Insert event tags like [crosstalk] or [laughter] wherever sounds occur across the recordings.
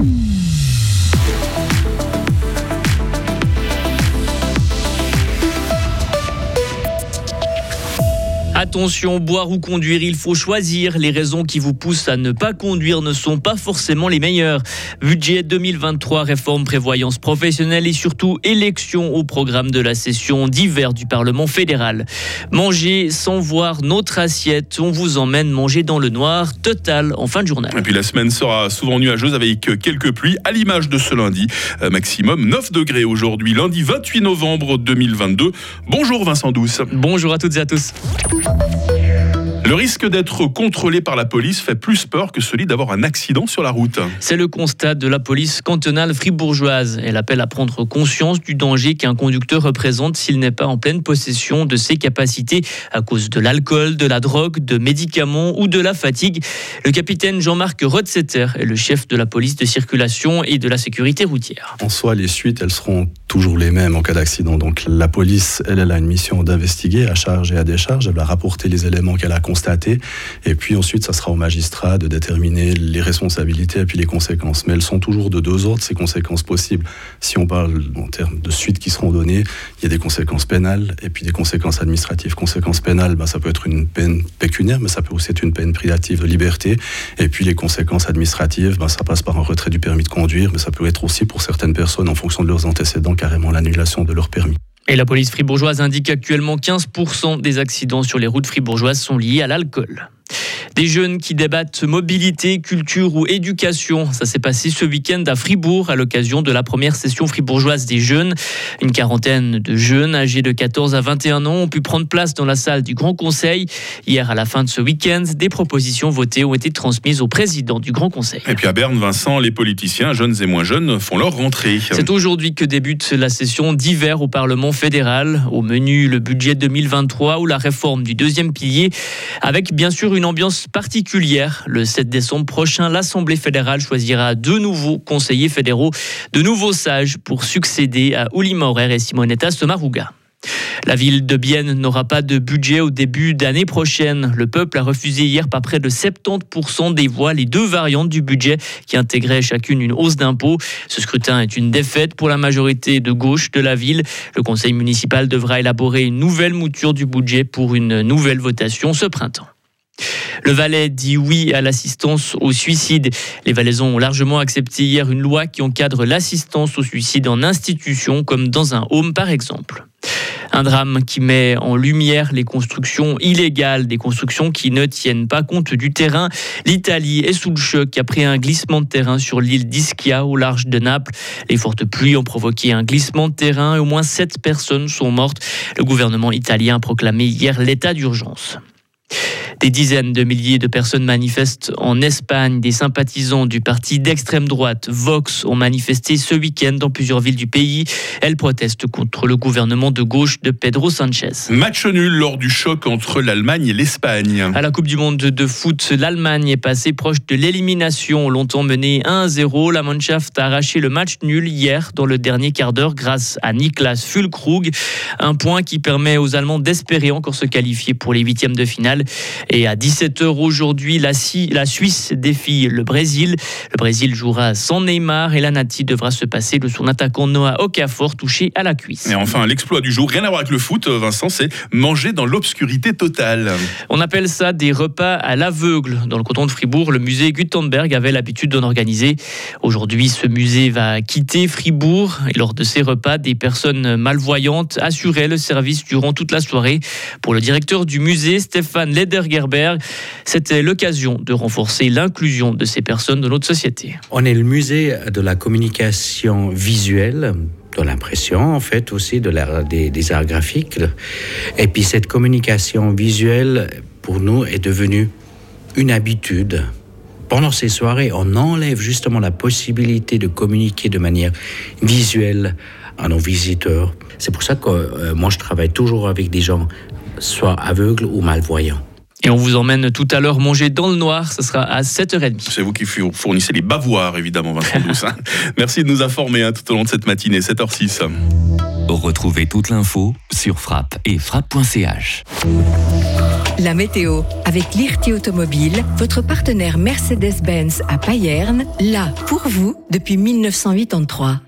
Mm-hmm. Attention, boire ou conduire, il faut choisir. Les raisons qui vous poussent à ne pas conduire ne sont pas forcément les meilleures. Budget 2023, réforme prévoyance professionnelle et surtout élection au programme de la session d'hiver du Parlement fédéral. Manger sans voir notre assiette, on vous emmène manger dans le noir total en fin de journée. Et puis la semaine sera souvent nuageuse avec quelques pluies à l'image de ce lundi. Euh, maximum 9 degrés aujourd'hui, lundi 28 novembre 2022. Bonjour Vincent Douce. Bonjour à toutes et à tous. Thank you. Le risque d'être contrôlé par la police fait plus peur que celui d'avoir un accident sur la route. C'est le constat de la police cantonale fribourgeoise. Elle appelle à prendre conscience du danger qu'un conducteur représente s'il n'est pas en pleine possession de ses capacités à cause de l'alcool, de la drogue, de médicaments ou de la fatigue. Le capitaine Jean-Marc Rodsetter est le chef de la police de circulation et de la sécurité routière. En soi, les suites, elles seront toujours les mêmes en cas d'accident. Donc la police, elle, elle a une mission d'investiguer à charge et à décharge. Elle va rapporter les éléments qu'elle a constatés et puis ensuite, ça sera au magistrat de déterminer les responsabilités et puis les conséquences. Mais elles sont toujours de deux ordres, ces conséquences possibles. Si on parle en termes de suites qui seront données, il y a des conséquences pénales et puis des conséquences administratives. Conséquences pénales, ben, ça peut être une peine pécuniaire, mais ça peut aussi être une peine privative de liberté. Et puis les conséquences administratives, ben, ça passe par un retrait du permis de conduire, mais ça peut être aussi pour certaines personnes, en fonction de leurs antécédents, carrément l'annulation de leur permis. Et la police fribourgeoise indique actuellement 15% des accidents sur les routes fribourgeoises sont liés à l'alcool. Des jeunes qui débattent mobilité, culture ou éducation. Ça s'est passé ce week-end à Fribourg à l'occasion de la première session fribourgeoise des jeunes. Une quarantaine de jeunes âgés de 14 à 21 ans ont pu prendre place dans la salle du Grand Conseil. Hier, à la fin de ce week-end, des propositions votées ont été transmises au président du Grand Conseil. Et puis à Berne, Vincent, les politiciens, jeunes et moins jeunes, font leur rentrée. C'est aujourd'hui que débute la session d'hiver au Parlement fédéral. Au menu, le budget 2023 ou la réforme du deuxième pilier, avec bien sûr une ambiance particulière. Le 7 décembre prochain, l'Assemblée fédérale choisira deux nouveaux conseillers fédéraux, de nouveaux sages pour succéder à Uli Maurer et Simonetta Sommaruga. La ville de Bienne n'aura pas de budget au début d'année prochaine. Le peuple a refusé hier par près de 70% des voix les deux variantes du budget qui intégraient chacune une hausse d'impôts. Ce scrutin est une défaite pour la majorité de gauche de la ville. Le conseil municipal devra élaborer une nouvelle mouture du budget pour une nouvelle votation ce printemps. Le Valais dit oui à l'assistance au suicide. Les Valaisans ont largement accepté hier une loi qui encadre l'assistance au suicide en institution, comme dans un home par exemple. Un drame qui met en lumière les constructions illégales, des constructions qui ne tiennent pas compte du terrain. L'Italie est sous le choc après un glissement de terrain sur l'île d'Ischia au large de Naples. Les fortes pluies ont provoqué un glissement de terrain et au moins sept personnes sont mortes. Le gouvernement italien a proclamé hier l'état d'urgence. Des dizaines de milliers de personnes manifestent en Espagne. Des sympathisants du parti d'extrême droite Vox ont manifesté ce week-end dans plusieurs villes du pays. Elles protestent contre le gouvernement de gauche de Pedro Sanchez. Match nul lors du choc entre l'Allemagne et l'Espagne. À la Coupe du Monde de foot, l'Allemagne est passée proche de l'élimination. Longtemps menée 1-0, la Mannschaft a arraché le match nul hier dans le dernier quart d'heure grâce à Niklas Füllkrug. Un point qui permet aux Allemands d'espérer encore se qualifier pour les huitièmes de finale. Et à 17h aujourd'hui, la, la Suisse défie le Brésil. Le Brésil jouera sans Neymar et la Nati devra se passer de son attaquant Noah Okafor touché à la cuisse. Et enfin, l'exploit du jour, rien à voir avec le foot, Vincent, c'est manger dans l'obscurité totale. On appelle ça des repas à l'aveugle. Dans le canton de Fribourg, le musée Gutenberg avait l'habitude d'en organiser. Aujourd'hui, ce musée va quitter Fribourg et lors de ces repas, des personnes malvoyantes assuraient le service durant toute la soirée. Pour le directeur du musée, Stéphane Lederger, c'était l'occasion de renforcer l'inclusion de ces personnes dans notre société. On est le musée de la communication visuelle de l'impression, en fait, aussi de des, arts graphiques. Et puis cette communication visuelle, pour nous, est devenue une habitude. Pendant ces soirées, on enlève justement la possibilité de communiquer de manière visuelle à nos visiteurs. C'est pour ça que euh, moi, je travaille toujours avec des gens, soit aveugles ou malvoyants. Et on vous emmène tout à l'heure manger dans le noir, ce sera à 7h30. C'est vous qui fournissez les bavoirs, évidemment, Vincent [laughs] Douce. Merci de nous informer hein, tout au long de cette matinée, 7h06. Retrouvez toute l'info sur frappe et frappe.ch. La météo avec l'IRT Automobile, votre partenaire Mercedes-Benz à Payerne, là pour vous depuis 1983.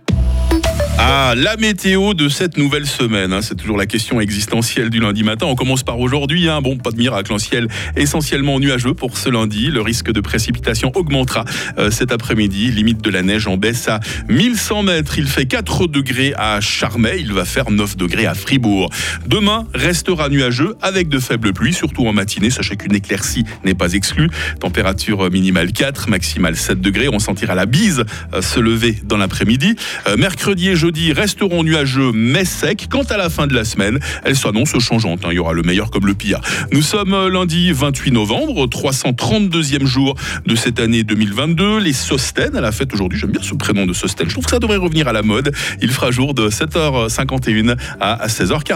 Ah, la météo de cette nouvelle semaine, hein, c'est toujours la question existentielle du lundi matin. On commence par aujourd'hui. Hein. Bon, pas de miracle, un ciel essentiellement nuageux pour ce lundi. Le risque de précipitation augmentera euh, cet après-midi. Limite de la neige en baisse à 1100 mètres. Il fait 4 degrés à Charmey. Il va faire 9 degrés à Fribourg. Demain restera nuageux avec de faibles pluies, surtout en matinée. Sachez qu'une éclaircie n'est pas exclue. Température minimale 4, maximale 7 degrés. On sentira la bise euh, se lever dans l'après-midi. Euh, mercredi et jeudi, resteront nuageux mais secs. Quant à la fin de la semaine, elle s'annonce changeante. Hein. Il y aura le meilleur comme le pire. Nous sommes euh, lundi 28 novembre, 332e jour de cette année 2022. Les Sosten à la fête aujourd'hui. J'aime bien ce prénom de Sosten. Je trouve que ça devrait revenir à la mode. Il fera jour de 7h51 à 16h40.